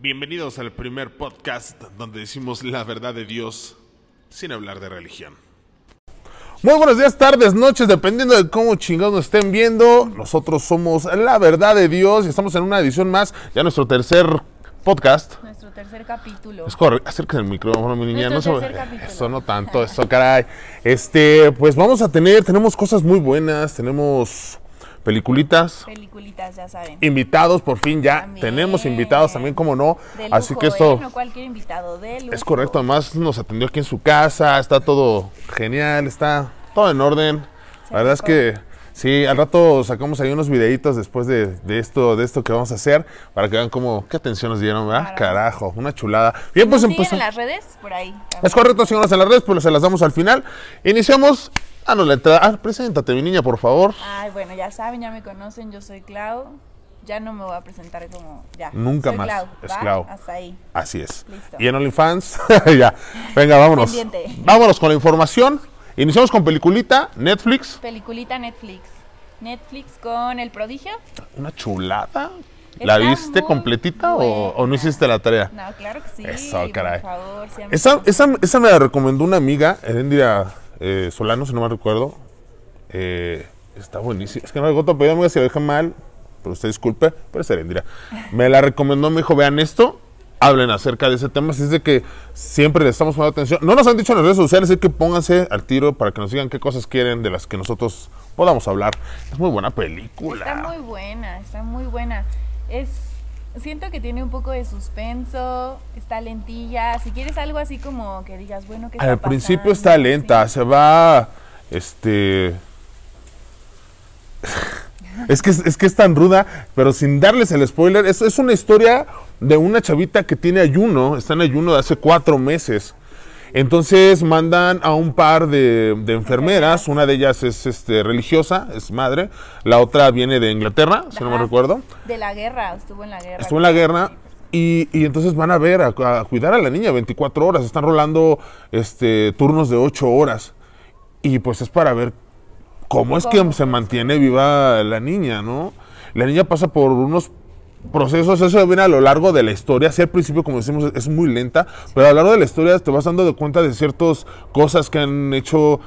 Bienvenidos al primer podcast donde decimos la verdad de Dios sin hablar de religión. Muy buenos días, tardes, noches, dependiendo de cómo chingados nos estén viendo. Nosotros somos la verdad de Dios y estamos en una edición más, ya nuestro tercer podcast. Nuestro tercer capítulo. Es correcto, acérquese el micrófono, mi niña. Nuestro No tercer se- eso no tanto, eso caray. Este, pues vamos a tener, tenemos cosas muy buenas, tenemos peliculitas, Peliculitas, ya saben. invitados, por fin ya También. tenemos invitados también, como no. De Así lujo, que esto ¿eh? No cualquier invitado de lujo. es correcto, además nos atendió aquí en su casa, está todo genial, está todo en orden. La verdad es que sí, al rato sacamos ahí unos videitos después de, de esto de esto que vamos a hacer para que vean cómo qué atención nos dieron, ¿verdad? Claro. Carajo, una chulada. Bien, pues ¿Nos siguen empezó. en las redes? Por ahí. Es correcto, síganos en las redes, pues se las damos al final. Iniciamos. Ah, no, la entrada. Ah, preséntate, mi niña, por favor. Ay, bueno, ya saben, ya me conocen, yo soy Clau. Ya no me voy a presentar como ya. Nunca Soy más, Clau, es. Clau. Hasta ahí. Así es. Listo. Y en OnlyFans, ya. Venga, vámonos. Pendiente. Vámonos con la información. Iniciamos con peliculita, Netflix. Peliculita Netflix. Netflix con El Prodigio. Una chulada. ¿La Está viste completita o, o no hiciste la tarea? No, claro que sí. Eso, por caray. favor, sean Esa, esa, esa me la recomendó una amiga, Erendira eh, Solano, si no me recuerdo. Eh, está buenísima. Es que no me recuerdo, pero amiga si lo deja mal, pero usted disculpe, pero es Erendira. Me la recomendó, me dijo, vean esto, hablen acerca de ese tema. Así es de que siempre le estamos poniendo atención. No nos han dicho en las redes sociales, así que pónganse al tiro para que nos digan qué cosas quieren de las que nosotros podamos hablar. Es muy buena película. Está muy buena, está muy buena. Es siento que tiene un poco de suspenso, está lentilla. Si quieres algo así como que digas, bueno, ¿qué está Al principio pasando? está lenta, Sí. se va, este... es, que, es es que es tan ruda, pero sin darles el spoiler, es, es una historia de una chavita que tiene ayuno, está en ayuno de hace cuatro meses. Entonces mandan a un par de, de enfermeras, una de ellas es este, religiosa, es madre, la otra viene de Inglaterra, si no me recuerdo. De la guerra, estuvo en la guerra. Estuvo en la guerra y, y entonces van a ver, a, a cuidar a la niña 24 horas. Están rolando este, turnos de 8 horas. Y pues es para ver cómo es que se mantiene viva la niña, ¿no? La niña pasa por unos procesos, eso viene a lo largo de la historia. Sí, al principio, como decimos, es muy lenta, pero a lo largo de la historia te vas dando de cuenta de ciertas cosas que han hecho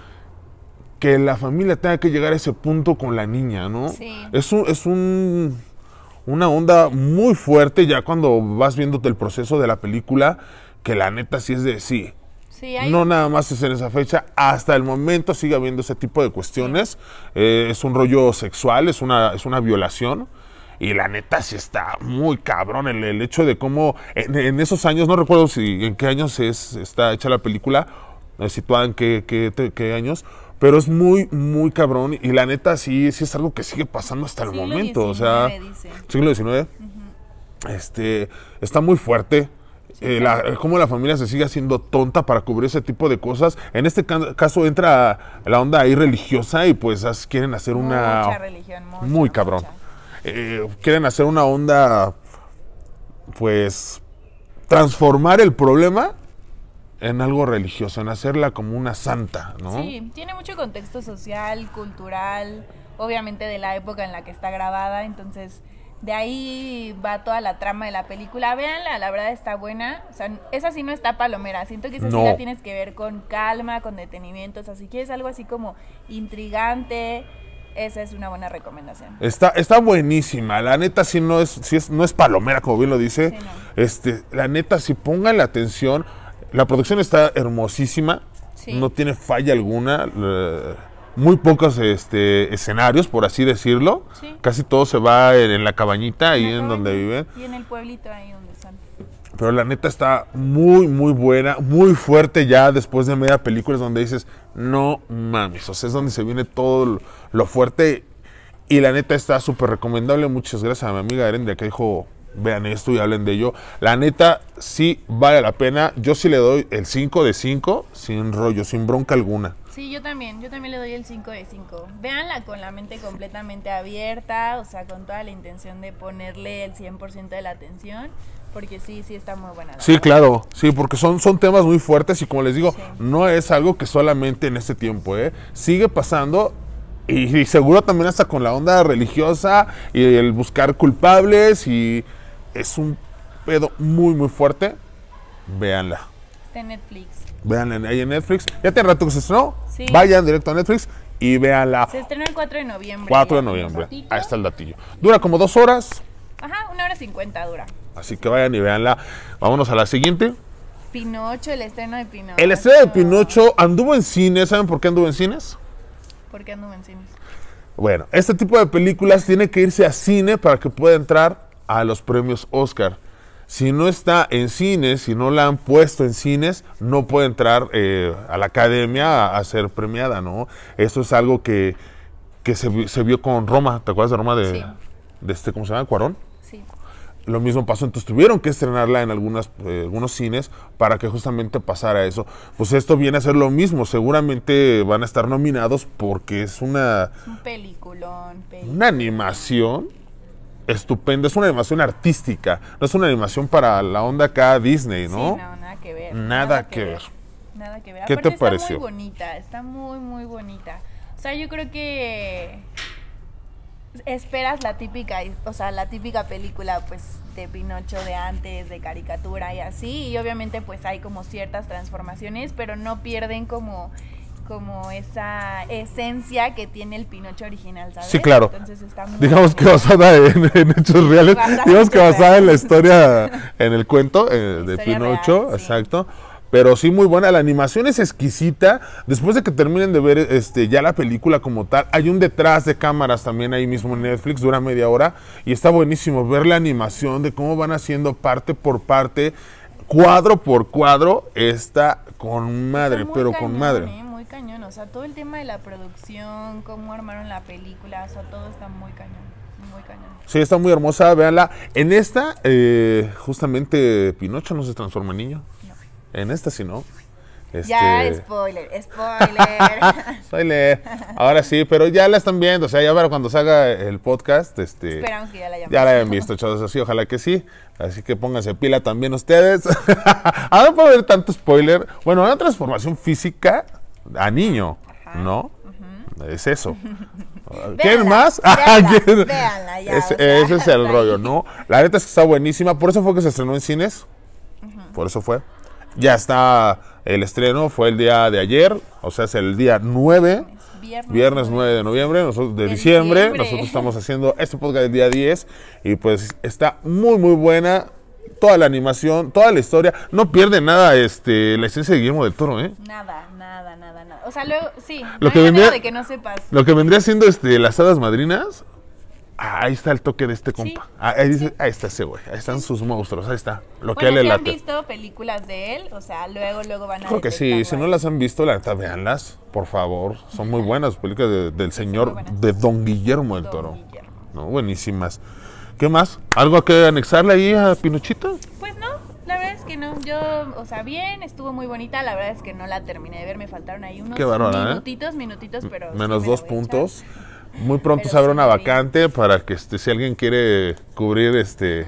que la familia tenga que llegar a ese punto con la niña, ¿no? Sí. Es un, es un una onda muy fuerte ya cuando vas viéndote el proceso de la película, que la neta sí es de sí. Sí, hay No nada más es en esa fecha, hasta el momento sigue habiendo ese tipo de cuestiones. Eh, es un rollo sexual, es una, es una violación. Y la neta sí está muy cabrón el, el hecho de cómo en, en esos años, no recuerdo si en qué años es, está hecha la película, eh, situada en qué, qué, años, pero es muy, muy cabrón. Y la neta sí, sí es algo que sigue pasando hasta el Siglo momento. o sea, dice. siglo XIX. Este, está muy fuerte. Eh, la- cómo la familia se sigue haciendo tonta para cubrir ese tipo de cosas. En este ca- caso entra la onda ahí religiosa y pues quieren hacer una... mucha religión, mucha, muy cabrón. mucha. Eh, quieren hacer una onda, pues, transformar el problema en algo religioso, en hacerla como una santa, ¿no? Sí, tiene mucho contexto social, cultural, obviamente de la época en la que está grabada, entonces de ahí va toda la trama de la película. Véanla, la verdad está buena. O sea, esa sí no está palomera. Siento que esa No. sí la tienes que ver con calma, con detenimiento. O sea, si quieres algo así como intrigante, esa es una buena recomendación. Está, está buenísima. La neta sí no es, sí es, no es palomera, como bien lo dice. Sí, no. Este, la neta, si pongan la atención. La producción está hermosísima. Sí. No tiene falla alguna. muy pocos este, escenarios, por así decirlo. Sí. Casi todo se va en, en la cabañita, ahí en donde viven. Y en el pueblito ahí donde. Pero la neta está muy, muy buena, muy fuerte ya después de media película, es donde dices, no mames, o sea, es donde se viene todo lo, fuerte. Y la neta está súper recomendable. Muchas gracias a mi amiga Erendria que dijo, vean esto y hablen de ello. La neta sí vale la pena. Yo sí le doy el 5 de 5, sin rollo, sin bronca alguna. Sí, yo también, yo también le doy el 5 de 5. Véanla con la mente completamente abierta, o sea, con toda la intención de ponerle el 100% de la atención, porque sí, sí está muy buena. Sí, verdad. claro, sí, porque son, son temas muy fuertes y como les digo, Sí. no es algo que solamente en este tiempo, ¿eh? Sigue pasando y, y seguro también hasta con la onda religiosa y el buscar culpables y es un pedo muy, muy fuerte, véanla. Está en Netflix. Véanla ahí en Netflix. Ya tiene rato que se estrenó. Sí. Vayan directo a Netflix y véanla. Se estrenó el 4 de noviembre. 4 de noviembre. Ahí está el datillo. Dura como dos horas, Ajá, una hora cincuenta dura. Así que vayan y véanla. Vámonos a la siguiente. Pinocho, el estreno de Pinocho. El estreno de Pinocho anduvo en cines. ¿Saben por qué anduvo en cines? ¿Por qué anduvo en cines? Bueno, este tipo de películas tiene que irse a cine para que pueda entrar a los premios Oscar. Si no está en cines, si no la han puesto en cines, no puede entrar eh, a la academia a, a ser premiada, ¿no? Esto es algo que, que se, se vio con Roma. ¿Te acuerdas de Roma de, Sí. de este, ¿cómo se llama? Cuarón. Lo mismo pasó, entonces tuvieron que estrenarla en algunas, eh, algunos cines para que justamente pasara eso. Pues esto viene a ser lo mismo, seguramente van a estar nominados porque es una, Es un peliculón. peli- una animación estupenda, es una animación artística, no es una animación para la onda acá Disney, Sí, ¿no? no, nada que ver. Nada que ver. Nada que ver. ¿Qué te pareció? Está muy bonita, está muy, muy bonita. O sea, yo creo que esperas la típica, o sea, la típica película, pues, de Pinocho de antes, de caricatura y así. Y obviamente, pues, hay como ciertas transformaciones, pero no pierden como como esa esencia que tiene el Pinocho original, ¿sabes? Sí, claro. Entonces está muy Digamos que basada en, en hechos reales, Basada digamos que basada en la historia, en el cuento eh, de Pinocho, real, sí. exacto. Pero sí, muy buena. La animación es exquisita. Después de que terminen de ver este, ya la película como tal, hay un detrás de cámaras también ahí mismo en Netflix, dura media hora. Y está buenísimo ver la animación de cómo van haciendo parte por parte, cuadro por cuadro. Está con madre, Está pero cañón, con madre. eh, muy cañón, o sea, todo el tema de la producción, cómo armaron la película, o sea, todo está muy cañón, muy cañón. Sí, está muy hermosa, véanla. En esta, eh, justamente, Pinocho no se transforma en niño. En esta sí, ¿no? Ya, Este, spoiler, spoiler. spoiler. Ahora sí, pero ya la están viendo. O sea, ya para cuando salga el podcast, este, Esperamos que ya la hayan ya la hayan visto, chavos. Así, ojalá que sí. Así que pónganse pila también ustedes. Ahora no puede haber tanto spoiler. Bueno, una transformación física a niño, Ajá. ¿no? Es eso. ¿Quieren más? véanla, ya, o sea, ese es el rollo. ¿no? La neta es que está buenísima. Por eso fue que se estrenó en cines. Por eso fue. Ya está el estreno, fue el día de ayer, o sea, es el día 9, Viernes, viernes 9 de noviembre, nosotros, de, De diciembre. diciembre. Nosotros estamos haciendo este podcast el día 10 y pues está muy, muy buena. Toda la animación, toda la historia. No pierde nada este, la esencia de Guillermo del Toro, ¿eh? Nada, nada, nada, nada. O sea, luego, sí, Lo no que hay vendría- de que no sepas. Lo que vendría siendo este, las hadas madrinas. Ah, ahí está el toque de este compa. Ah, ahí, dice- ahí está ese güey. Ahí están sus monstruos. Ahí está. Lo que Bueno, le si han visto películas de él, o sea, luego, luego van a Creo que sí. Si no las han visto, la neta, véanlas. Por favor. Son muy buenas. Películas de- del señor, de Don Guillermo del Don Toro. Guillermo. No, buenísimas. ¿Qué más? ¿Algo que anexarle ahí a Pinochito? Pues no, la verdad es que no. Yo, o sea, bien, estuvo muy bonita. La verdad es que no la terminé de ver. Me faltaron ahí unos Qué ¿eh? minutitos, minutitos, pero. sí Menos me dos puntos. Muy pronto se abre una vacante para que este, si alguien quiere cubrir este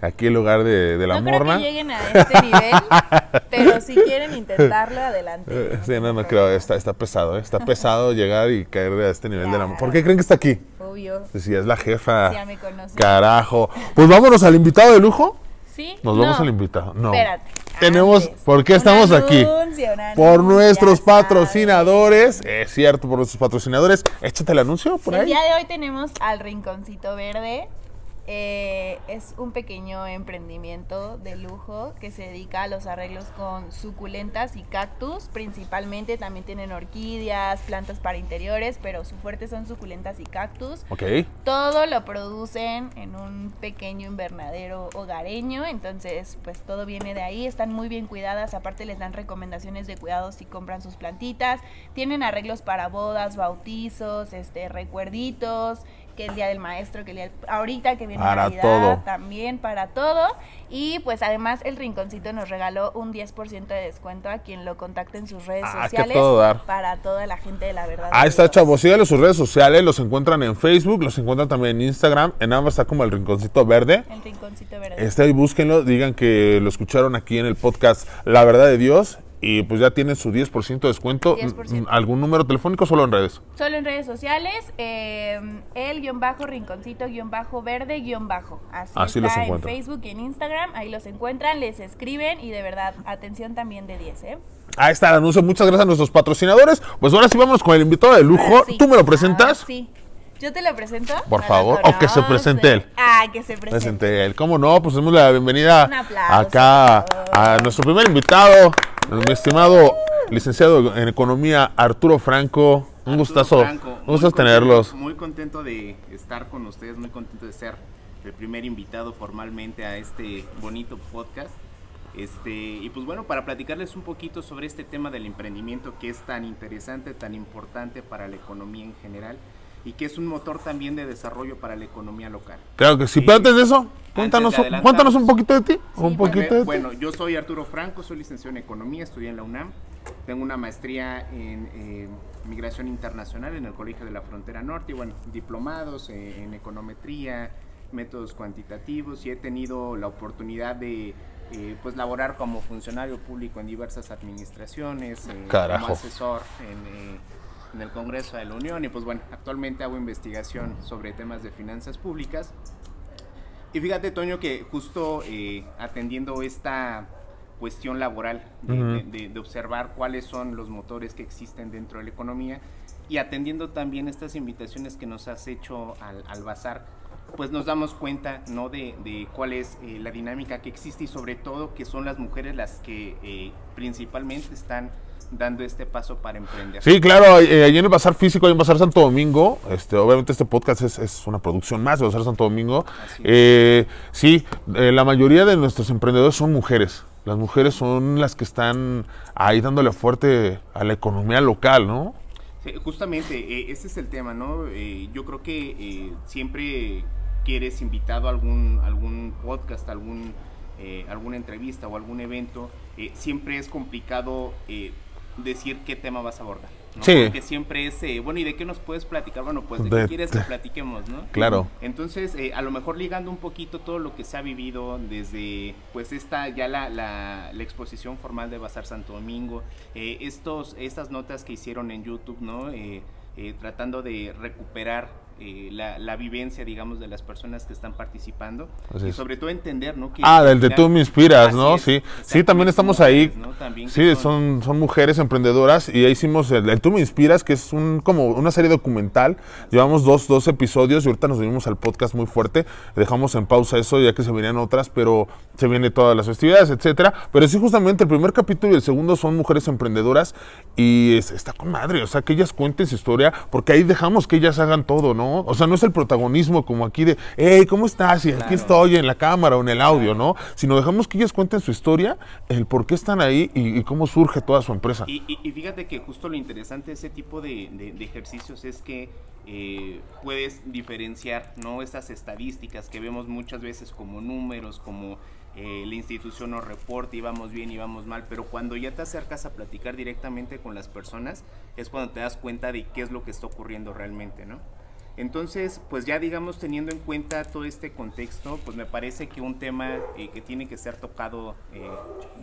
aquí el lugar de, de la. No morna. creo que lleguen a este nivel, pero si quieren intentarlo, adelante. Eh, Sí, no, no creo, está, está pesado, ¿eh? está pesado llegar y caer a este nivel de la... Claro. ¿Por qué creen que está aquí? Obvio. Si es la jefa. Ya me conocen. Carajo. Pues vámonos al invitado de lujo. ¿Sí? Nos vamos No. al invitado. No. Espérate. Tenemos, antes. ¿por qué estamos aquí? anuncio, Por nuestros patrocinadores. Es cierto, por nuestros patrocinadores. Échate el anuncio por El ahí. día de hoy tenemos al Rinconcito Verde. Eh, es un pequeño emprendimiento de lujo que se dedica a los arreglos con suculentas y cactus. Principalmente también tienen orquídeas, plantas para interiores, pero su fuerte son suculentas y cactus. Ok. Todo lo producen en un pequeño invernadero hogareño, entonces pues todo viene de ahí, están muy bien cuidadas, aparte les dan recomendaciones de cuidado si compran sus plantitas, tienen arreglos para bodas, bautizos, este recuerditos, que el día del maestro, que el día del- ahorita que viene Para Navidad, todo. también para todo y pues además el rinconcito nos regaló un 10% de descuento a quien lo contacte en sus redes Ah, sociales todo dar. para toda la gente de la verdad. Ahí está, chavos. Síganle sus redes sociales. Los encuentran en Facebook. Los encuentran también en Instagram. En ambas está como el rinconcito verde. El rinconcito verde. Este ahí búsquenlo. Digan que lo escucharon aquí en el podcast La Verdad de Dios. Y pues ya tienen su 10% de descuento. 10%. ¿Algún número telefónico solo en redes? Solo en redes sociales, eh, el guion bajo rinconcito guion bajo verde guion bajo. Así, Así los está en encuentran. Facebook y en Instagram, ahí los encuentran, les escriben y de verdad, atención también de 10, ¿eh? Ahí está el anuncio. Muchas gracias a nuestros patrocinadores. Pues ahora sí vamos con el invitado de lujo. Sí. ¿Tú me lo presentas? Ahora sí. ¿Yo te lo presento? Por No favor, o que se presente él. Ah, que se presente. Presente él. ¿Cómo no? Pues demos la bienvenida Un aplauso, acá a nuestro primer invitado, mi estimado licenciado en Economía, Arturo Franco. Un Arturo gustazo. Franco, Un contento- tenerlos. Muy contento de estar con ustedes, muy contento de ser el primer invitado formalmente a este bonito podcast. Este, y pues bueno, para platicarles un poquito sobre este tema del emprendimiento que es tan interesante, tan importante para la economía en general y que es un motor también de desarrollo para la economía local. Claro que sí. Pero antes de eso, cuéntanos, de cuéntanos un poquito de ti. un por poquito de ti. Bueno, yo soy Arturo Franco, soy licenciado en Economía, estudié en la UNAM. Tengo una maestría en eh, Migración Internacional en el Colegio de la Frontera Norte y bueno, diplomados eh, en econometría, métodos cuantitativos y he tenido la oportunidad de eh, pues laborar como funcionario público en diversas administraciones, eh, como asesor en, eh, en el Congreso de la Unión y pues bueno, actualmente hago investigación sobre temas de finanzas públicas. Y fíjate, Toño, que justo eh, atendiendo esta cuestión laboral, de, Ujú. de- de- de observar cuáles son los motores que existen dentro de la economía y atendiendo también estas invitaciones que nos has hecho al, al bazar, pues nos damos cuenta ¿no? de, de cuál es eh, la dinámica que existe y sobre todo que son las mujeres las que eh, principalmente están dando este paso para emprender. Sí, claro, eh, allí en el Bazar Físico, ahí en Bazar Santo Domingo, este, obviamente este podcast es, es una producción más de Bazar Santo Domingo. Eh, sí, eh, la mayoría de nuestros emprendedores son mujeres. Las mujeres son las que están ahí dándole fuerte a la economía local, ¿no? Sí, justamente, eh, ese es el tema, ¿no? Eh, yo creo que siempre que eres invitado a algún, algún podcast, algún, eh, alguna entrevista o algún evento, eh, siempre es complicado eh, decir qué tema vas a abordar. ¿no? Sí. Porque siempre es, eh, bueno, ¿y de qué nos puedes platicar? Bueno, pues de, De- qué quieres que platiquemos, ¿no? Claro. Entonces, eh, a lo mejor ligando un poquito todo lo que se ha vivido desde, pues, esta, ya la, la, la exposición formal de Bazar Santo Domingo, eh, estos, estas notas que hicieron en YouTube, ¿no? Eh, eh, tratando de recuperar eh, la, la vivencia, digamos, de las personas que están participando Así y es. sobre todo entender, ¿no? Que Ah, del de tú me inspiras, ¿no? es, Sí, sí, también estamos ahí. mujeres, ¿no? También Sí, son, son mujeres emprendedoras y ahí hicimos el, el Tú me inspiras, que es un como una serie documental. Llevamos dos, dos episodios y ahorita nos venimos al podcast muy fuerte. Dejamos en pausa eso ya que se venían otras, pero se vienen todas las festividades, etcétera. Pero sí, justamente el primer capítulo y el segundo son mujeres emprendedoras y es- está con madre, o sea, que ellas cuenten su historia, porque ahí dejamos que ellas hagan todo, ¿no? O sea, no es el protagonismo como aquí de, hey, ¿cómo estás? Y aquí Claro. estoy en la cámara o en el audio, ¿no? Sino dejamos que ellas cuenten su historia, el por qué están ahí y, y cómo surge toda su empresa. Y, y- y fíjate que justo lo interesante de ese tipo de, de- de ejercicios es que eh, puedes diferenciar no estas estadísticas que vemos muchas veces como números, como eh, la institución nos reporta y vamos bien y vamos mal, pero cuando ya te acercas a platicar directamente con las personas es cuando te das cuenta de qué es lo que está ocurriendo realmente, ¿no? Entonces, pues ya digamos teniendo en cuenta todo este contexto, pues me parece que un tema eh, que tiene que ser tocado eh,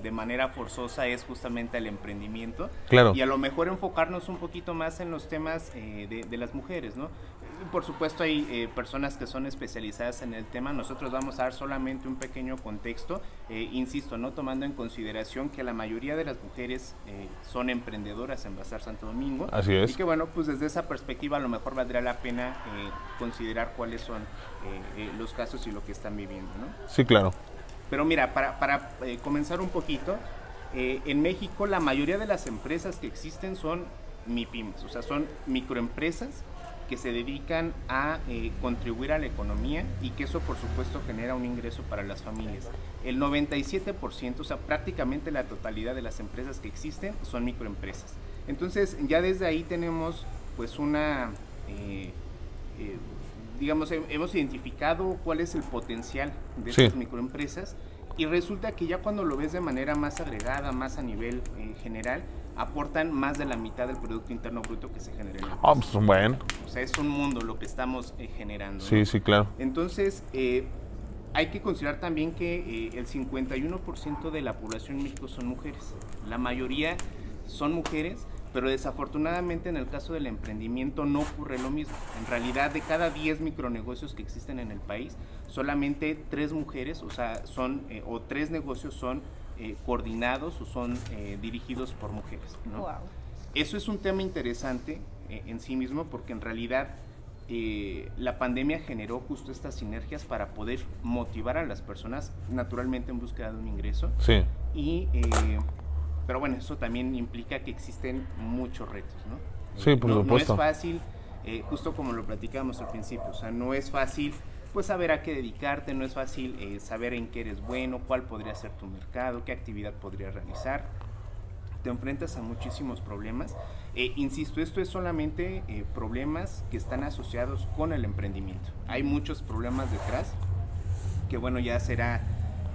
de manera forzosa es justamente el emprendimiento. Claro. Y a lo mejor enfocarnos un poquito más en los temas eh, de, de las mujeres, ¿no? Por supuesto hay eh, personas que son especializadas en el tema, nosotros vamos a dar solamente un pequeño contexto, eh, insisto, no tomando en consideración que la mayoría de las mujeres son emprendedoras en Bazar Santo Domingo. Así es. Y que bueno, pues desde esa perspectiva a lo mejor valdría la pena eh, considerar cuáles son eh, eh, los casos y lo que están viviendo, ¿no? Sí, claro. Pero mira, para, para comenzar un poquito, en México la mayoría de las empresas que existen son MIPIMES, o sea, son microempresas que se dedican a eh, contribuir a la economía y que eso por supuesto genera un ingreso para las familias. El 97%, o sea, prácticamente la totalidad de las empresas que existen son microempresas. Entonces ya desde ahí tenemos pues una... eh, eh, digamos, he- hemos identificado cuál es el potencial de Sí. estas microempresas y resulta que ya cuando lo ves de manera más agregada, más a nivel eh, general, aportan más de la mitad del Producto Interno Bruto que se genera en el Ah, país. pues bueno. O sea, es un mundo lo que estamos eh, generando. ¿no? Sí, sí, claro. Entonces, eh, hay que considerar también que eh, el 51% de la población en México son mujeres. La mayoría son mujeres, pero desafortunadamente en el caso del emprendimiento no ocurre lo mismo. En realidad, de cada 10 micronegocios que existen en el país, solamente tres mujeres, o sea, son, eh, o tres negocios son eh, coordinados o son dirigidos por mujeres. Eso es un tema interesante en sí mismo porque en realidad eh, la pandemia generó justo estas sinergias para poder motivar a las personas naturalmente en búsqueda de un ingreso. Sí. Y, eh, pero bueno, eso también implica que existen muchos retos, ¿no? Sí, por supuesto. No es fácil, eh, justo como lo platicamos al principio, o sea, no es fácil pues saber a qué dedicarte, no es fácil saber en qué eres bueno, cuál podría ser tu mercado, qué actividad podrías realizar te enfrentas a muchísimos problemas. Eh, insisto, esto es solamente eh, problemas que están asociados con el emprendimiento. Hay muchos problemas detrás, que bueno, ya será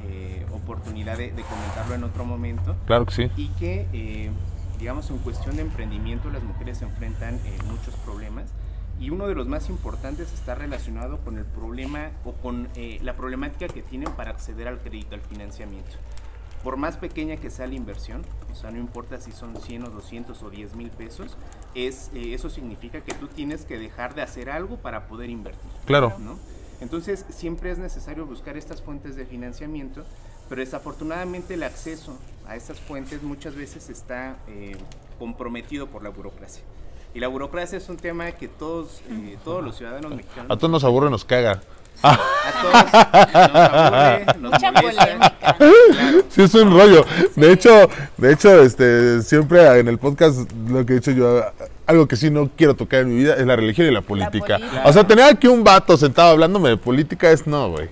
eh, oportunidad de, comentarlo en otro momento. Claro que sí. Y que, digamos, en cuestión de emprendimiento las mujeres se enfrentan muchos problemas. Y uno de los más importantes está relacionado con el problema o con la problemática que tienen para acceder al crédito, al financiamiento por más pequeña que sea la inversión, o sea, no importa si son 100 o 200 o 10 mil pesos, es, eh, eso significa que tú tienes que dejar de hacer algo para poder invertir. Claro. ¿no? Entonces, siempre es necesario buscar estas fuentes de financiamiento, pero desafortunadamente el acceso a estas fuentes muchas veces está eh, comprometido por la burocracia. Y la burocracia es un tema que todos, eh, todos los ciudadanos mexicanos... A todos nos aburre, nos caga. A todos nos Mucha polémica. Sí, es un rollo. De hecho, de hecho, este, siempre en el podcast lo que he dicho yo, algo que sí no quiero tocar en mi vida es la religión y la política. O sea, tener aquí un vato sentado hablándome de política es no, güey.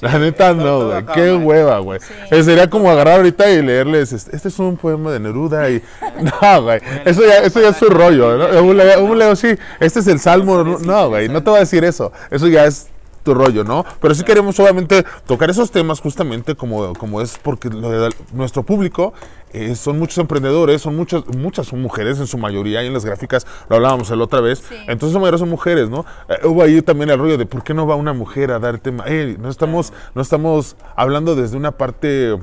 La neta no, güey. Qué hueva, güey. Eh, sería como agarrar ahorita y leerles, este, este es un poema de Neruda y... No, güey. Eso ya, eso ya es su rollo. ¿no? Un leo, sí, este es el salmo. No, güey. No te voy a decir eso. Eso ya es rollo, ¿no? Pero sí queremos obviamente tocar esos temas justamente como, como es porque nuestro público eh, son muchos emprendedores, son muchas, muchas son mujeres en su mayoría, y en las gráficas lo hablábamos la otra vez, entonces la mayoría son mujeres, ¿no? Eh, hubo ahí también el rollo de por qué no va una mujer a dar tema, no estamos, no estamos hablando desde una parte...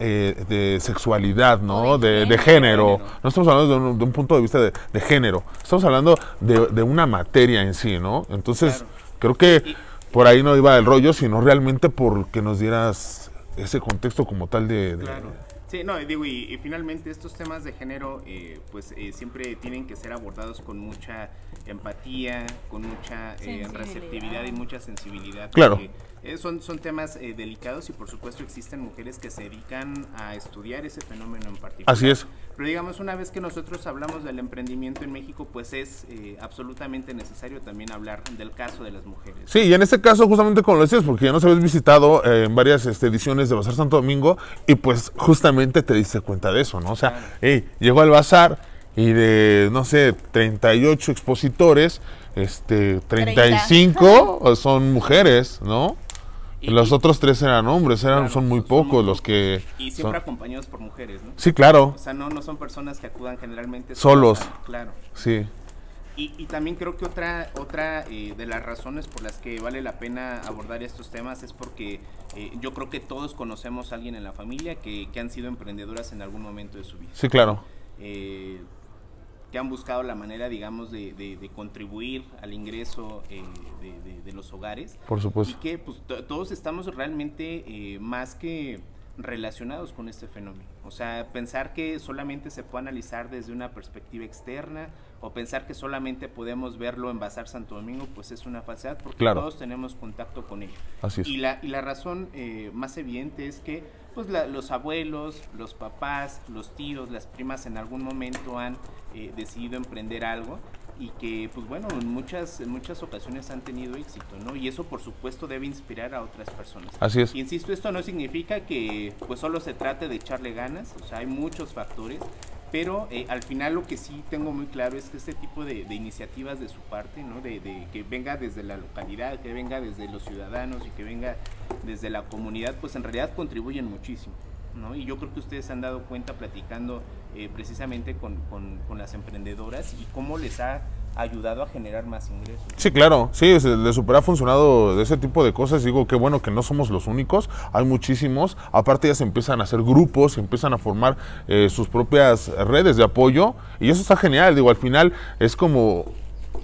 Eh, de sexualidad, ¿no? De, género. No estamos hablando de un, punto de vista de, género. Estamos hablando de, una materia en sí, ¿no? Entonces, creo que por ahí no iba el rollo, sino realmente porque nos dieras ese contexto como tal de... Claro. Sí, no, digo, y, finalmente estos temas de género, eh, pues eh, siempre tienen que ser abordados con mucha empatía, con mucha eh, receptividad y mucha sensibilidad. Claro. Eh, son, son temas eh, delicados y por supuesto existen mujeres que se dedican a estudiar ese fenómeno en particular. Así es. Pero digamos, una vez que nosotros hablamos del emprendimiento en México, pues es eh, absolutamente necesario también hablar del caso de las mujeres. Sí, y en este caso justamente como lo decías, porque ya nos habías visitado en varias este, ediciones de Bazar Santo Domingo y pues justamente te diste cuenta de eso, ¿no? O sea, hey, llegó al bazar y de, no sé, 38 expositores, este, 35 son mujeres, ¿no? Los otros tres eran hombres, eran, son muy pocos los que... Y siempre acompañados por mujeres, ¿no? Sí, claro. O sea, no, no son personas que acudan generalmente solos. claro. Sí. Y, y, también creo que otra, otra eh, de las razones por las que vale la pena abordar estos temas es porque eh, yo creo que todos conocemos a alguien en la familia que, que, han sido emprendedoras en algún momento de su vida. Sí, claro. Eh, que han buscado la manera, digamos, de, contribuir al ingreso eh, de, los hogares. Por supuesto. Y que pues, todos estamos realmente eh, más que relacionados con este fenómeno. O sea, pensar que solamente se puede analizar desde una perspectiva externa o pensar que solamente podemos verlo en Bazar Santo Domingo, pues es una falsedad porque todos tenemos contacto con ello. Así es. Y la, y la razón eh, más evidente es que pues los abuelos, los papás, los tíos, las primas en algún momento han eh, decidido emprender algo y que pues bueno en muchas en muchas ocasiones han tenido éxito no y eso por supuesto debe inspirar a otras personas así es insisto esto no significa que pues solo se trate de echarle ganas o sea hay muchos factores pero eh, al final lo que sí tengo muy claro es que este tipo de, iniciativas de su parte no de, que venga desde la localidad que venga desde los ciudadanos y que venga desde la comunidad pues en realidad contribuyen muchísimo ¿no? Y yo creo que ustedes han dado cuenta platicando eh, precisamente con, con, las emprendedoras y cómo les ha ayudado a generar más ingresos. Sí, claro, sí, de super ha funcionado ese tipo de cosas. Digo, qué bueno que no somos los únicos, hay muchísimos. Aparte ya se empiezan a hacer grupos, se empiezan a formar eh, sus propias redes de apoyo y eso está genial. Digo, al final es como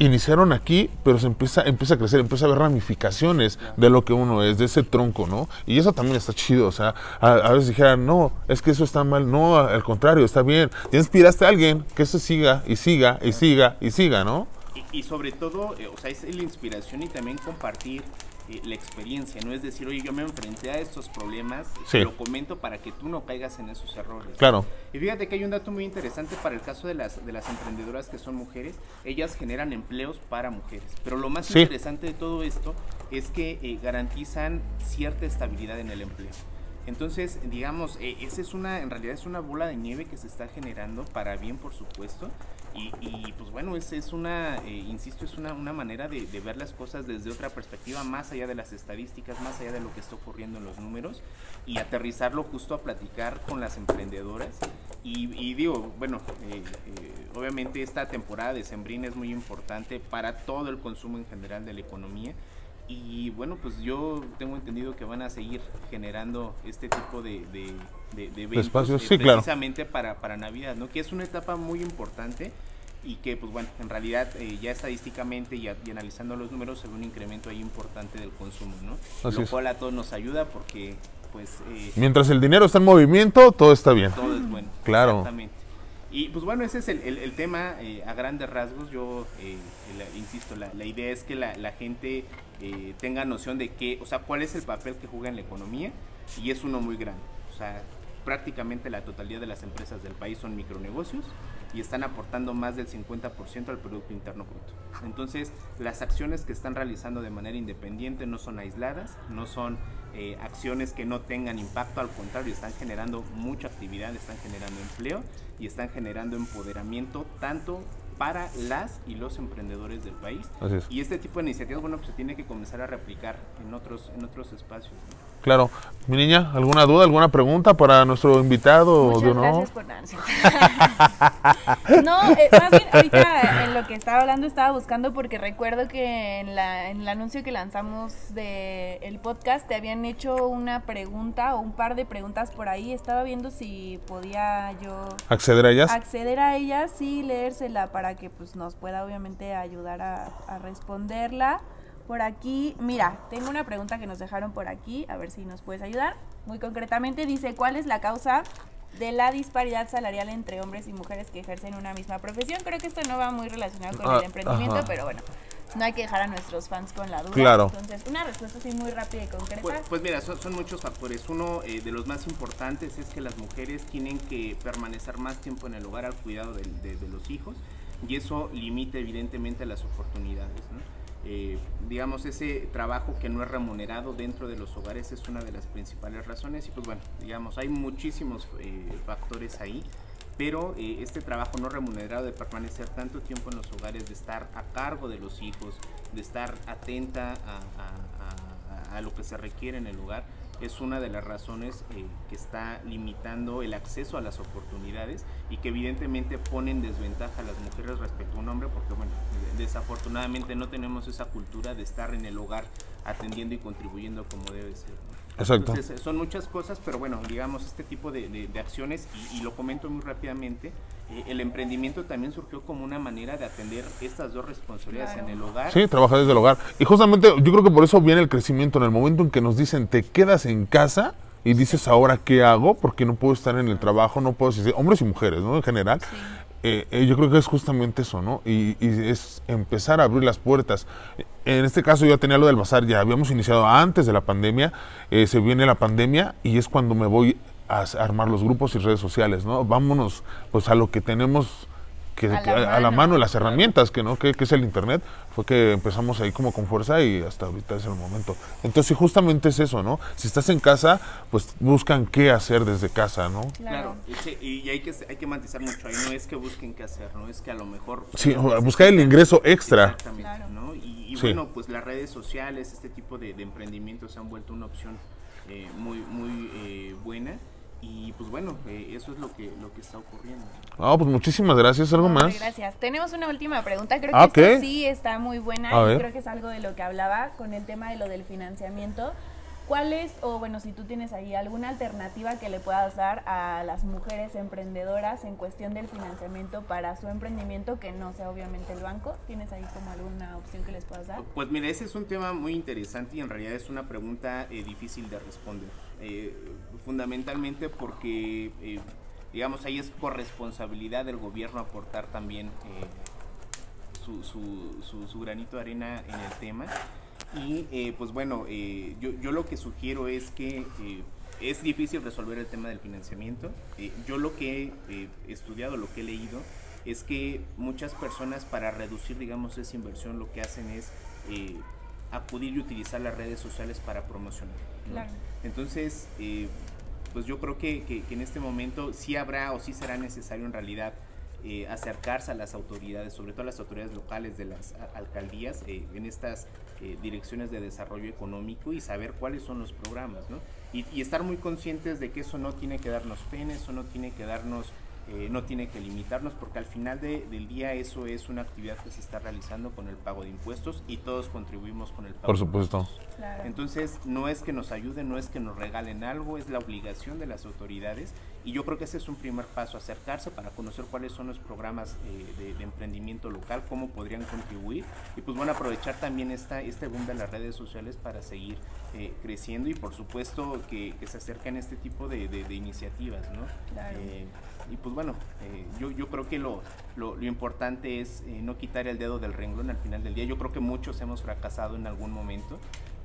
iniciaron aquí, pero se empieza, empieza a crecer, empieza a haber ramificaciones de lo que uno es, de ese tronco, ¿no? Y eso también está chido, o sea, a, a veces dijeran, no, es que eso está mal, no, al contrario, está bien. Ya inspiraste a alguien que eso siga y siga y siga y siga, ¿no? Y, y sobre todo, eh, o sea, es la inspiración y también compartir eh, la experiencia, no es decir, oye, yo me enfrenté a estos problemas, Sí. lo comento para que tú no caigas en esos errores. Claro. Y fíjate que hay un dato muy interesante para el caso de las, de las emprendedoras que son mujeres. Ellas generan empleos para mujeres. Pero lo más Sí. interesante de todo esto es que eh, garantizan cierta estabilidad en el empleo. Entonces, digamos, eh, esa es una, en realidad es una bola de nieve que se está generando para bien, por supuesto. Y, y, pues bueno, es, es una, eh, insisto, es una, una manera de, de ver las cosas desde otra perspectiva, más allá de las estadísticas, más allá de lo que está ocurriendo en los números, y aterrizarlo justo a platicar con las emprendedoras. Y, y digo, bueno, eh, eh, obviamente esta temporada de Sembrina es muy importante para todo el consumo en general de la economía. Y bueno, pues yo tengo entendido que van a seguir generando este tipo de, de, de- de eventos, espacios, eh, sí, claro. precisamente para, para Navidad, ¿no? Que es una etapa muy importante y que, pues bueno, en realidad eh, ya estadísticamente y, a- y analizando los números se ve un incremento ahí importante del consumo, ¿no? Así Lo cual a todos nos ayuda porque, pues, eh, Mientras el dinero está en movimiento, todo está bien. todo es bueno. Claro. Exactamente. Y pues bueno, ese es el, el- el tema eh, a grandes rasgos. Yo eh, insisto, la, la idea es que la, la gente eh, tenga noción de qué, o sea, cuál es el papel que juega en la economía y es uno muy grande. O sea, prácticamente la totalidad de las empresas del país son micronegocios y están aportando más del 50% al Producto Interno Bruto. Entonces, las acciones que están realizando de manera independiente no son aisladas, no son eh, acciones que no tengan impacto, al contrario, están generando mucha actividad, están generando empleo y están generando empoderamiento tanto para las y los emprendedores del país. Es. Y este tipo de iniciativas, bueno, pues se tiene que comenzar a replicar en otros, en otros espacios. ¿no? Claro. Mi niña, ¿alguna duda, alguna pregunta para nuestro invitado? Muchas de no? gracias por no, eh, más bien ahorita en lo que estaba hablando estaba buscando porque recuerdo que en, la, en el anuncio que lanzamos del el podcast te habían hecho una pregunta o un par de preguntas por ahí. Estaba viendo si podía yo ¿Acceder a ellas? acceder a ellas y leérsela para que pues nos pueda obviamente ayudar a, a responderla. Por aquí, mira, tengo una pregunta que nos dejaron por aquí, a ver si nos puedes ayudar. Muy concretamente dice, ¿cuál es la causa de la disparidad salarial entre hombres y mujeres que ejercen una misma profesión? Creo que esto no va muy relacionado con Ah, el emprendimiento, ajá. pero bueno, no hay que dejar a nuestros fans con la duda. Claro. Entonces, una respuesta así muy rápida y concreta. Pues, pues mira, son, son muchos factores. Uno eh, de los más importantes es que las mujeres tienen que permanecer más tiempo en el hogar al cuidado del- de, de los hijos y eso limita evidentemente las oportunidades. ¿no? Eh, digamos, ese trabajo que no es remunerado dentro de los hogares es una de las principales razones y pues bueno, digamos, hay muchísimos eh, factores ahí. Pero eh, este trabajo no remunerado de permanecer tanto tiempo en los hogares, de estar a cargo de los hijos, de estar atenta a, a- lo que se requiere en el hogar, es una de las razones eh, que está limitando el acceso a las oportunidades y que evidentemente pone en desventaja a las mujeres respecto a un hombre porque bueno, desafortunadamente no tenemos esa cultura de estar en el hogar atendiendo y contribuyendo como debe ser. Exacto. Entonces, son muchas cosas, pero bueno, digamos, este tipo de, de- de acciones, y, y lo comento muy rápidamente, eh, el emprendimiento también surgió como una manera de atender estas dos responsabilidades Claro. en el hogar. Sí, trabajar desde el hogar. Y justamente yo creo que por eso viene el crecimiento en el momento en que nos dicen, te quedas en casa y dices, ahora qué hago, porque no puedo estar en el trabajo, no puedo decir, hombres y mujeres, ¿no? En general. Eh, eh, yo creo que es justamente eso, ¿no? Y, y es empezar a abrir las puertas. En este caso yo tenía lo del bazar, ya habíamos iniciado antes de la pandemia, eh, se viene la pandemia y es cuando me voy a, armar los grupos y redes sociales, ¿no? Vámonos pues a lo que tenemos que, A la a la mano. las herramientas que no que, que es el internet fue que empezamos ahí como con fuerza y hasta ahorita es el momento entonces justamente es eso no si estás en casa pues buscan qué hacer desde casa no Claro, y, sí, y hay que hay que matizar mucho ahí, no es que busquen qué hacer, no es que a lo mejor... sí buscar el ingreso extra Exactamente, Claro. ¿no? Y, y Sí. bueno, pues las redes sociales, este tipo de, de emprendimientos se han vuelto una opción eh, muy, muy eh, buena. Y pues bueno, eh, eso es lo que, lo que está ocurriendo. Ah, pues muchísimas gracias. ¿Algo No, más? Gracias. Tenemos una última pregunta. Creo Ah, que esta sí está muy buena A y ver. creo que es algo de lo que hablaba con el tema de lo del financiamiento. ¿Cuál es, o bueno, si tú tienes ahí alguna alternativa que le puedas dar a las mujeres emprendedoras en cuestión del financiamiento para su emprendimiento que no sea obviamente el banco? ¿Tienes ahí como alguna opción que les puedas dar? Pues mira, ese es un tema muy interesante y en realidad es una pregunta eh, difícil de responder. Eh, fundamentalmente porque, eh, digamos, ahí es corresponsabilidad del gobierno aportar también eh, su, su- su- granito de arena en el tema. Y pues bueno, yo, yo lo que sugiero es que es difícil resolver el tema del financiamiento. Yo lo que he estudiado, lo que he leído, es que muchas personas para reducir, digamos, esa inversión lo que hacen es acudir y utilizar las redes sociales para promocionar. Claro. Entonces, eh, pues yo creo que, que- en este momento sí habrá o sí será necesario en realidad eh, acercarse a las autoridades, sobre todo a las autoridades locales de las alcaldías, eh, en estas eh, direcciones de desarrollo económico y saber cuáles son los programas, ¿no? Y, y estar muy conscientes de que eso no tiene que darnos pena, eso no tiene que darnos, eh, no tiene que limitarnos, porque al final de- del día eso es una actividad que se está realizando con el pago de impuestos y todos contribuimos con el pago Por de supuesto. impuestos. Claro. Entonces, no es que nos ayuden, no es que nos regalen algo, es la obligación de las autoridades. Y yo creo que ese es un primer paso, acercarse para conocer cuáles son los programas eh, de, de emprendimiento local, cómo podrían contribuir. Y pues bueno, aprovechar también esta, este boom de las redes sociales para seguir eh, creciendo y por supuesto que, que se acerquen este tipo de, de- de iniciativas, ¿no? Claro. Eh, y pues bueno, eh, yo, yo creo que lo, lo, lo importante es eh, no quitar el dedo del renglón al final del día. Yo creo que muchos hemos fracasado en algún momento.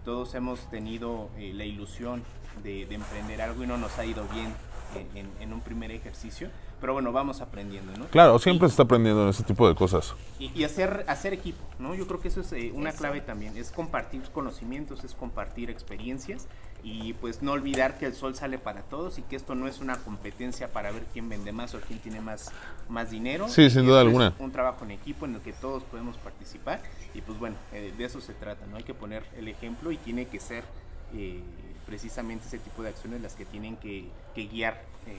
Todos hemos tenido eh, la ilusión de, de emprender algo y no nos ha ido bien en, en- en un primer ejercicio. Pero bueno, vamos aprendiendo, ¿no? Claro, siempre se está aprendiendo en ese tipo de cosas. Y, y hacer, hacer equipo, ¿no? Yo creo que eso es eh, una Eso. clave también, es compartir conocimientos, es compartir experiencias y pues no olvidar que el sol sale para todos y que esto no es una competencia para ver quién vende más o quién tiene más, más dinero. Sí, sin duda es alguna. un trabajo en equipo en el que todos podemos participar y pues bueno, eh, de eso se trata, ¿no? Hay que poner el ejemplo y tiene que ser eh, precisamente ese tipo de acciones las que tienen que, que guiar eh, eh,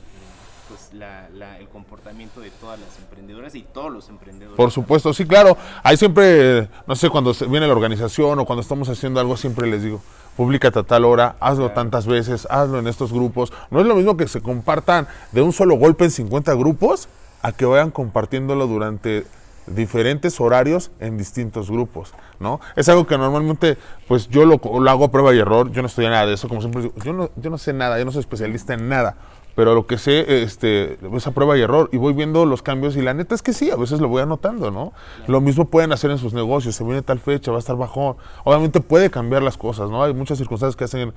pues la- la- el comportamiento de todas las emprendedoras y todos los emprendedores. Por supuesto, sí, claro. Ahí siempre, no sé, cuando viene la organización o cuando estamos haciendo algo, siempre les digo, públicate a tal hora, hazlo tantas veces, hazlo en estos grupos. No es lo mismo que se compartan de un solo golpe en 50 grupos a que vayan compartiéndolo durante diferentes horarios en distintos grupos, ¿no? Es algo que normalmente, pues yo lo, lo hago a prueba y error, yo no estudié nada de eso, como siempre digo, yo no, yo no sé nada, yo no soy especialista en nada, pero lo que sé este, es a prueba y error y voy viendo los cambios y la neta es que sí, a veces lo voy anotando, ¿no? Lo mismo pueden hacer en sus negocios, se viene tal fecha, va a estar bajón, obviamente puede cambiar las cosas, ¿no? Hay muchas circunstancias que hacen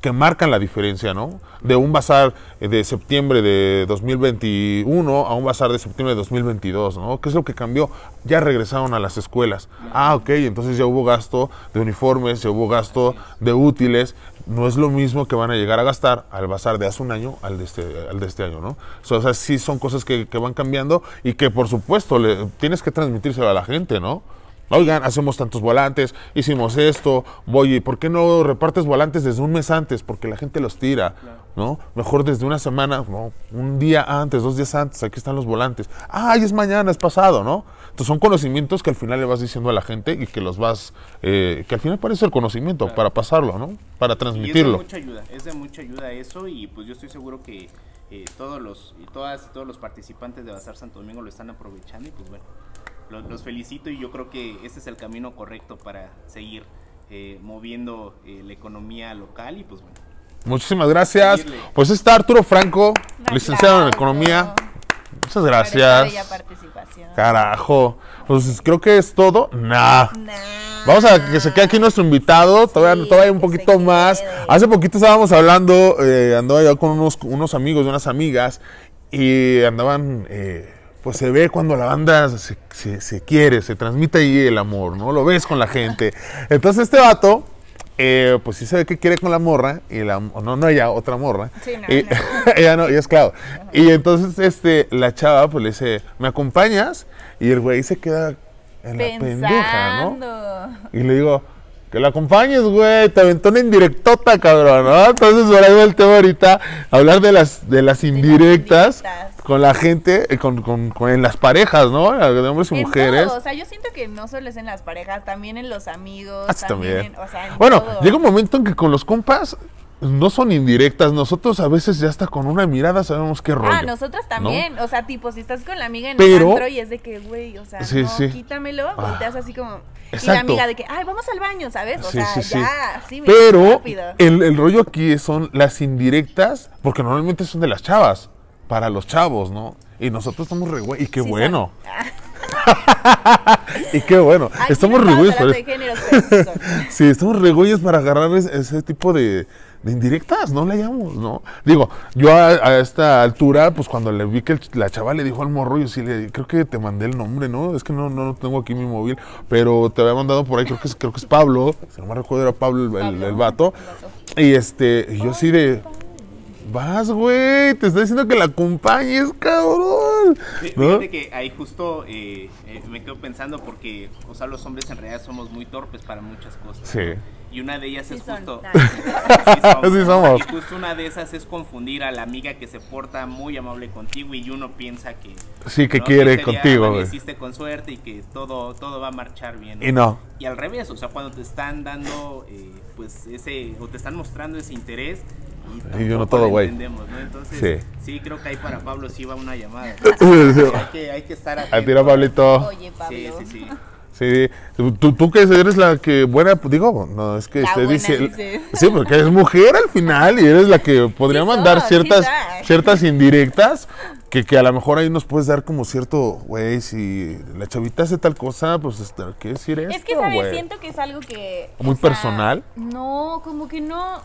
que marcan la diferencia, ¿no? De un bazar de septiembre de 2021 a un bazar de septiembre de 2022, ¿no? ¿Qué es lo que cambió? Ya regresaron a las escuelas. Ah, ok, entonces ya hubo gasto de uniformes, ya hubo gasto de útiles. No es lo mismo que van a llegar a gastar al bazar de hace un año al de este, al de este año, ¿no? So, o sea, sí son cosas que, que van cambiando y que por supuesto le, tienes que transmitírselo a la gente, ¿no? Oigan, hacemos tantos volantes, hicimos esto, voy, ¿por qué no repartes volantes desde un mes antes? Porque la gente los tira, ¿no? Mejor desde una semana, ¿no? un día antes, dos días antes, aquí están los volantes. Ay, es mañana, es pasado, ¿no? Entonces son conocimientos que al final le vas diciendo a la gente y que los vas, eh, que al final parece el conocimiento para pasarlo, ¿no? Para Y es de transmitirlo. mucha ayuda, es de mucha ayuda eso y pues yo estoy seguro que eh, todos los y todas todos los participantes de Bazar Santo Domingo lo están aprovechando y pues bueno, los, los felicito y yo creo que este es el camino correcto para seguir eh, moviendo eh, la economía local y pues bueno. Muchísimas gracias. Seguirle. Pues está Arturo Franco, licenciado en Economía. Muchas gracias. participación. Carajo. Pues creo que es todo. Nah. Nah. Vamos a que se quede aquí nuestro invitado, todavía, Sí, todavía un poquito más. Hace poquito estábamos hablando, eh, andaba yo con unos, unos amigos y unas amigas y andaban, eh, pues se ve cuando la banda se, se- se quiere, se transmite ahí el amor, ¿no? Lo ves con la gente. Entonces este vato, eh, pues sí se ve que quiere con la morra, y la, no, no ella, otra morra. Sí, no, Y- no. ella no, ella es claro. Y entonces este, la chava pues le dice, ¿me acompañas? Y el güey se queda en la pendeja, ¿no? Y le digo, Que la acompañes, güey. Te aventó una indirectota, cabrón, ¿no? Entonces, por ahí va el tema ahorita. Hablar de las, de las indirectas indirectas. con la gente, eh, con, con, con- en las parejas, ¿no? De hombres y En mujeres. todo, o sea, yo siento que no solo es en las parejas, también en los amigos, Ah, sí, también, también. en- o sea, en Bueno, todo. llega un momento en que con los compas no son indirectas. Nosotros a veces ya hasta con una mirada sabemos qué rollo. Ah, nosotros también. O sea, tipo, si estás con la amiga en Pero- el antro y es de que, güey, o sea, Sí, no, sí. quítamelo, Ah. volteas así como. Y la Exacto. amiga de que, ay, vamos al baño, ¿sabes? O Sí, sea, ya, sí, mira, Pero el, el rollo aquí son las indirectas, porque normalmente son de las chavas, para los chavos, ¿no? Y nosotros estamos re güey, y qué bueno. Ah, Y qué bueno. aquí estamos no re güeyes hablando para de géneros, pero sí estamos re güeyes para agarrar ese, ese tipo de, de indirectas, no le llamamos, ¿no? Digo, yo a, a esta altura, pues cuando le vi que el la chava le dijo al morro, yo sí le creo que te mandé el nombre, ¿no? Es que no, no tengo aquí mi móvil, pero te había mandado por ahí, creo que es, creo que es Pablo, si no me recuerdo era Pablo el, el- el vato. Y este, y yo así de, vas, güey, te estoy diciendo que la acompañes, cabrón. ¿No? Fíjate que ahí justo eh, eh, me quedo pensando porque, o sea, los hombres en realidad somos muy torpes para muchas cosas. Sí. Y una de ellas Sí es son. justo. Nah. Sí somos. Sí somos. Y justo una de esas es confundir a la amiga que se porta muy amable contigo y uno piensa que. Sí, que ¿no? quiere contigo, güey. amaneciste con suerte y que todo, todo va a marchar bien. Y no. Y al revés, o sea, cuando te están dando, eh, pues ese, o te están mostrando ese interés. Y, Y yo no todo, güey. entendemos, ¿no? Entonces, Sí. sí. creo que ahí para Pablo sí va una llamada. Sí. hay, que, hay que estar atento. tira, Pablito. Oye, Pablo. Sí, sí, sí. Sí, tú, tú que eres la que buena, pues, digo, no es que diciendo. dice. Sí, porque eres mujer al final y eres la que podría Sí mandar ciertas, sí ciertas indirectas que, que a lo mejor ahí nos puedes dar como cierto, güey, si la chavita hace tal cosa, pues, este, ¿qué decir esto, Es que. Siento que es algo que... ¿Muy o sea, personal? No, como que no...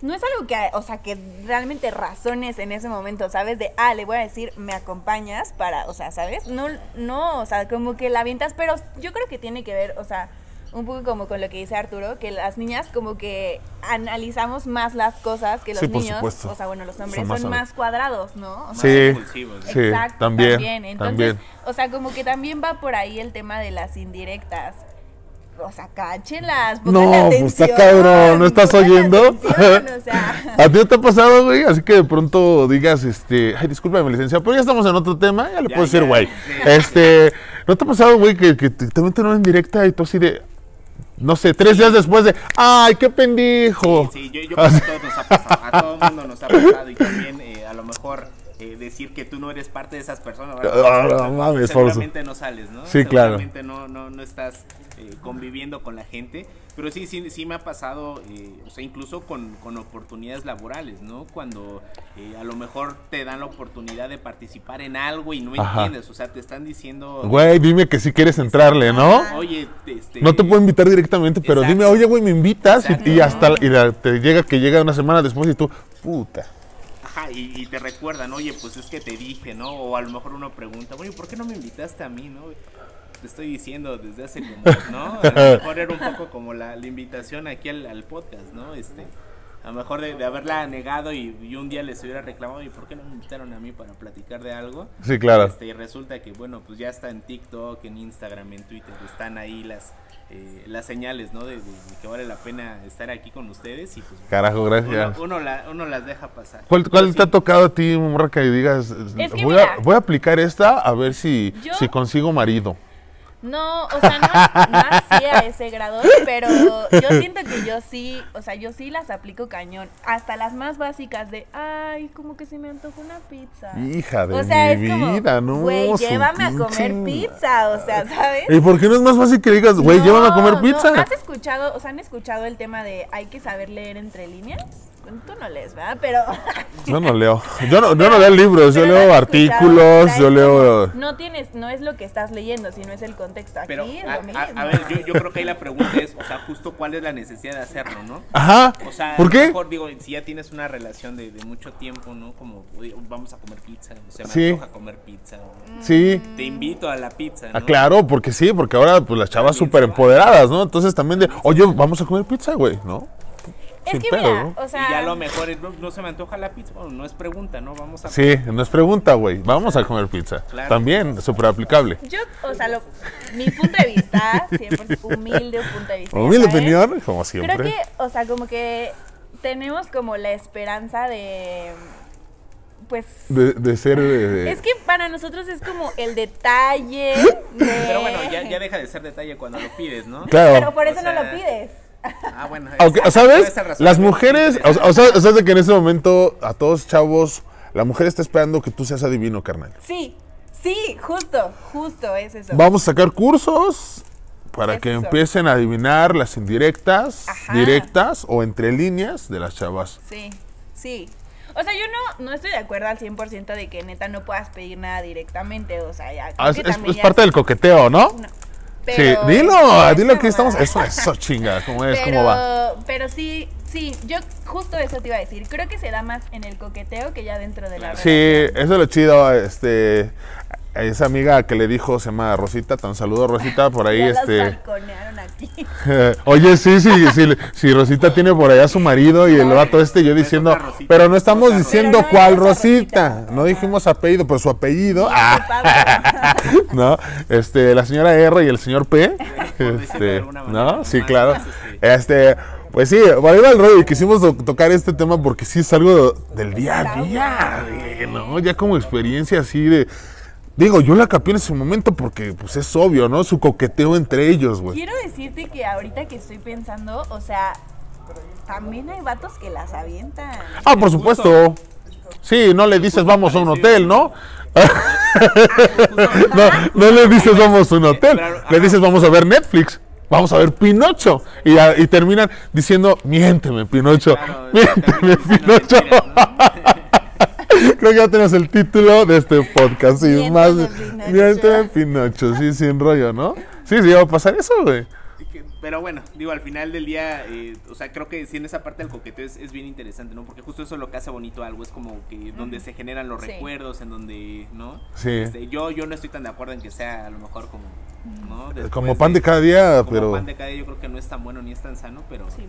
No es algo que, o sea, que realmente razones en ese momento, ¿sabes? De, ah, le voy a decir, me acompañas para, o sea, ¿sabes? No, no, o sea, como que la avientas, pero yo creo que tiene que ver, o sea, un poco como con lo que dice Arturo, que las niñas como que analizamos más las cosas que los Sí, niños, supuesto. o sea, bueno, los Son hombres más son más cuadrados, ¿no? O sea, Sí, sí, Exacto, también, también. Entonces, también. o sea, como que también va por ahí el tema de las indirectas. O sea, cáchenlas, No, pues está cabrón, ¿no estás oyendo? atención, o sea, ¿A ti no te ha pasado, güey? Así que de pronto digas, este, ay, discúlpame, licencia, pero ya estamos en otro tema, ya le Ya, puedo decir, güey. sí. Este, ¿no te ha pasado, güey, que, que te, te meten una indirecta y tú así de, no sé, tres días después de, ay, qué pendejo? Sí, yo, yo creo que a todos nos ha pasado, a todo el mundo nos ha pasado y también eh, a lo mejor eh, decir que tú no eres parte de esas personas, ¿verdad? Ah, no mames, seguramente no sales, ¿no? Sí, claro. Seguramente no, no, no estás eh, conviviendo con la gente, pero sí, sí, sí me ha pasado, eh, o sea, incluso con, con oportunidades laborales, ¿no? Cuando eh, a lo mejor te dan la oportunidad de participar en algo y no Ajá. entiendes, o sea, te están diciendo... Güey, dime que si quieres entrarle, ¿no? Oye, este... No te puedo invitar directamente, pero Exacto. dime, oye, güey, me invitas y- Exacto. y, hasta y la- te llega que llega una semana después y tú, puta. Ajá, y, y te recuerdan, oye, pues es que te dije, ¿no? O a lo mejor uno pregunta, oye, ¿por qué no me invitaste a mí, no? Te estoy diciendo desde hace como, ¿no? A lo mejor era un poco como la, la invitación aquí al, al podcast, ¿no? Este, a lo mejor de, de haberla negado y, y un día les hubiera reclamado, ¿y por qué no me invitaron a mí para platicar de algo? Sí, claro. Este, y resulta que, bueno, pues ya está en TikTok, en Instagram, en Twitter, están ahí las, eh, las señales, ¿no? De, de- de que vale la pena estar aquí con ustedes y pues Carajo, uno, gracias. uno, la- uno las deja pasar. ¿Cuál, cuál Pero te ha tocado a ti, morra, que digas, Es que voy, mira. a, voy a aplicar esta a ver si, Yo- si consigo marido? No, o sea, no, no así a ese grado, pero yo siento que yo sí, o sea, yo sí las aplico cañón, hasta las más básicas de, ay, como que se me antojó una pizza. Hija de o sea, mi es como, vida, no. güey, llévame a comer pizza, o sea, ¿sabes? ¿Y por qué no es más fácil que digas, güey, No, llévame a comer no, pizza? ¿Has escuchado, o sea, han escuchado el tema de hay que saber leer entre líneas? Tú no lees, ¿verdad? Pero... Yo no leo. Yo no, yo no leo libros, yo leo artículos, yo leo. No tienes, no es lo que estás leyendo, sino es el contexto. Aquí Pero, es a, lo mismo. a- a ver, yo, yo creo que ahí la pregunta es, o sea, justo cuál es la necesidad de hacerlo, ¿no? Ajá. O sea, ¿Por a lo qué? mejor, digo, si ya tienes una relación de, de mucho tiempo, ¿no? Como, oye, vamos a comer pizza, o sea, me Sí. antoja comer pizza, o Sí. te invito a la pizza, ¿no? Ah, claro, porque sí, porque ahora pues las chavas súper empoderadas, ¿no? Entonces también de, oye, vamos a comer pizza, güey, ¿no? Es sin que pedo, mira, ¿no? o sea, y ya lo mejor es, no, no se me antoja la pizza. Bueno, no es pregunta, ¿no? Vamos a. Sí, no es pregunta, güey. Vamos a comer pizza. Claro. También, súper aplicable. yo, o sea, lo- mi punto de vista, siempre humilde punto de vista. Humilde opinión, como siempre. Creo que, o sea, como que tenemos como la esperanza de, pues... De, de ser. eh, Es que para nosotros es como el detalle de... Pero bueno, ya, ya deja de ser detalle cuando lo pides, ¿no? Claro. Pero por eso O no lo pides. Ah, bueno. Aunque, ¿Sabes? Las es mujeres, o, o sea, o sea, de que en ese momento a todos chavos, la mujer está esperando que tú seas adivino, carnal. Sí, sí, justo, justo es eso. Vamos a sacar cursos para Es que eso. empiecen a adivinar las indirectas, Ajá. directas o entre líneas de las chavas. Sí, sí. O sea, yo no, no estoy de acuerdo al 100% de que neta no puedas pedir nada directamente, o sea, ya... creo Ah, es, que es- también es ya- parte del coqueteo, ¿no? No, pero- dilo, sí, dilo es que estamos. Eso, eso, chinga, ¿cómo es? pero, ¿Cómo va? Pero sí, sí, yo justo eso te iba a decir. Creo que se da más en el coqueteo que ya dentro de la Sí, relación. eso es lo chido. Este, esa amiga que le dijo, se llama Rosita, tan saludo Rosita, por ahí, Ya este. aquí. Oye, sí, sí, sí, si Rosita tiene por allá a su marido y el vato este, yo diciendo, pero no estamos diciendo cuál Rosita, Rosita. no dijimos apellido, pero su apellido, Sí, ah. ¿no? Este, la señora R y el señor P, este, ¿no? Sí, claro. este. Pues sí, por ahí va el rollo y quisimos to- tocar este tema porque sí es algo del día a día, ¿no? Ya como experiencia así de... Digo, yo la capé en ese momento porque, pues, es obvio, ¿no? Su coqueteo entre ellos, güey. Quiero decirte que ahorita que estoy pensando, o sea, también hay vatos que las avientan. Ah, por supuesto. Sí, no le dices vamos a un hotel, ¿no? no, no le dices vamos a un hotel. Le dices vamos a ver Netflix. Vamos a ver Pinocho. Y, terminan diciendo, miénteme, Pinocho. Claro, miénteme, Pinocho. Creo que ya tenemos el título de este podcast. Sí, Miénteme, más. Pinocho. Miénteme, Pinocho. Sí, sin rollo, ¿no? Sí, sí, va a pasar eso, güey. Pero bueno, digo, al final del día, eh, o sea, creo que sí en esa parte del coqueteo es, es bien interesante, ¿no? Porque justo eso es lo que hace bonito algo, es como que donde se generan los Sí. recuerdos, en donde, ¿no? Sí. Este, yo, yo no estoy tan de acuerdo en que sea a lo mejor como, ¿no? Después Como pan de cada día, como pero. pan de cada día yo creo que no es tan bueno ni es tan sano, pero Sí.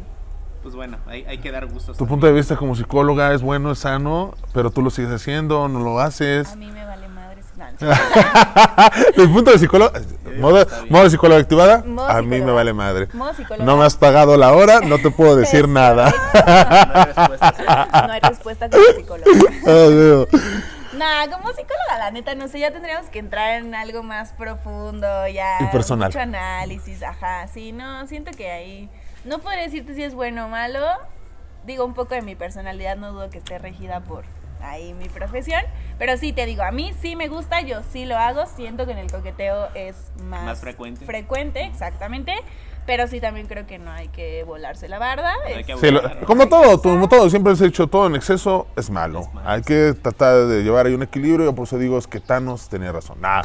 Pues bueno, hay, hay que dar gustos. Tu punto de vista como psicóloga es bueno, es sano, pero tú lo sigues haciendo, no lo haces. A mí me vale madres. No, punto de psicólogo, modo, modo de psicóloga activada, Modo a mí me psicóloga. vale madre. Modo psicóloga. No me has pagado la hora, no te puedo decir nada. No hay respuestas. No hay respuesta como psicóloga. Veo. Nah, como psicóloga, la neta, no sé, ya tendríamos que entrar en algo más profundo, ya. Y personal. Mucho análisis, ajá. Sí, no, siento que ahí. No podría decirte si es bueno o malo. Digo, un poco de mi personalidad, no dudo que esté regida por ahí mi profesión. Pero sí, te digo, a mí sí me gusta, yo sí lo hago. Siento que en el coqueteo es más, Más frecuente. Frecuente, exactamente. Pero sí también creo que no hay que volarse la barda. hay es- que Sí, lo- abusar, ¿no? como todo, como todo, siempre has hecho todo en exceso es malo. Es malo, Hay que tratar de llevar ahí un equilibrio. Yo por eso digo es que Thanos tenía razón. Nah.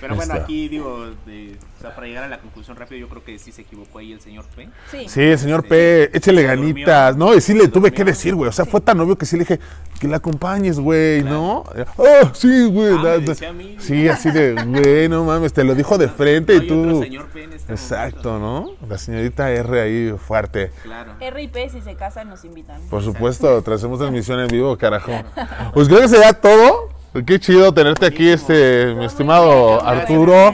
Pero bueno, Está. aquí digo, de- sea, para llegar a la conclusión rápido, yo creo que sí se equivocó ahí el señor P. Sí. Sí, el señor P, échele Se ganitas. durmió, No, y sí le se tuve que decir, güey. O sea, fue tan obvio que sí le dije que la acompañes, güey, ¿no? Oh, sí, güey. Ah, mí. Sí, así de, güey, no mames, te lo dijo de frente No y tú. otro señor P en este Exacto, momento. ¿no? La señorita R ahí fuerte. Claro. R y P, si se casan, nos invitan. Por supuesto, hacemos transmisión en vivo, carajo. Pues creo que sería todo. Qué chido tenerte aquí, este, mi estimado Arturo.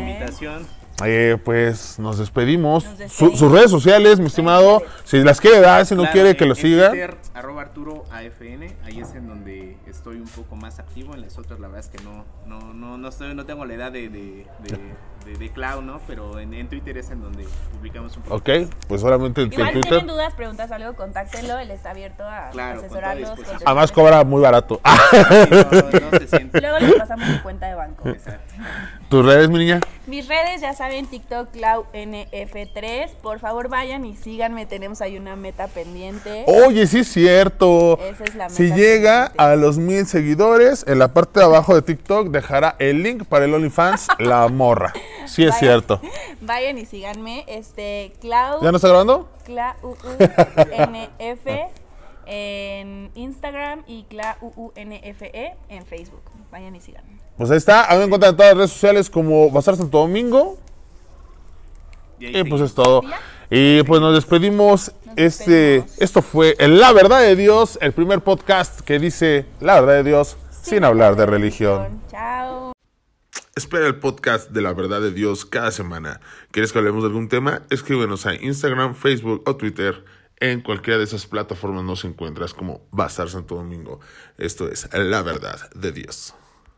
Eh, pues nos despedimos. Nos Su- despedimos. sus redes sociales, mi estimado. Si las quiere dar, si no Claro, quiere que lo siga. Twitter, arroba Arturo AFN, ahí es en donde estoy un poco más activo. En las otras, la verdad es que no, no, no, no, estoy, no tengo la edad de, de, de, de, de Cloud, ¿no? Pero en, en Twitter es en donde publicamos un poco. Ok, pues solamente en Igual si Twitter. tienen dudas, preguntas algo, contáctenlo, él está abierto a Claro, con asesorarlos. contestar. Además cobra muy barato. Sí, no, no se siente. Luego les pasamos mi cuenta de banco. Exacto. ¿Tus redes, mi niña? Mis redes, ya saben, TikTok, ClaudNF3. Por favor, vayan y síganme. Tenemos ahí una meta pendiente. Oye, sí es cierto. Esa es la Si meta llega pendiente. a los mil seguidores, en la parte de abajo de TikTok dejará el link para el OnlyFans La Morra. Sí es Vayan. cierto. Vayan y síganme. Este, Cloud. ¿Ya no está grabando? ClaUUNF en Instagram y ClaUUNFE E en Facebook. Vayan y síganme. Pues ahí está. A mí me encuentran en todas las redes sociales como Bazar Santo Domingo. Y pues es todo. ¿Y pues nos despedimos. Nos este, despedimos. esto fue el La Verdad de Dios, el primer podcast que dice La Verdad de Dios sin, hablar de religión. Chao. Espera el podcast de La Verdad de Dios cada semana. ¿Quieres que hablemos de algún tema? Escríbenos a Instagram, Facebook o Twitter. En cualquiera de esas plataformas nos encuentras como Bazar Santo Domingo. Esto es La Verdad de Dios.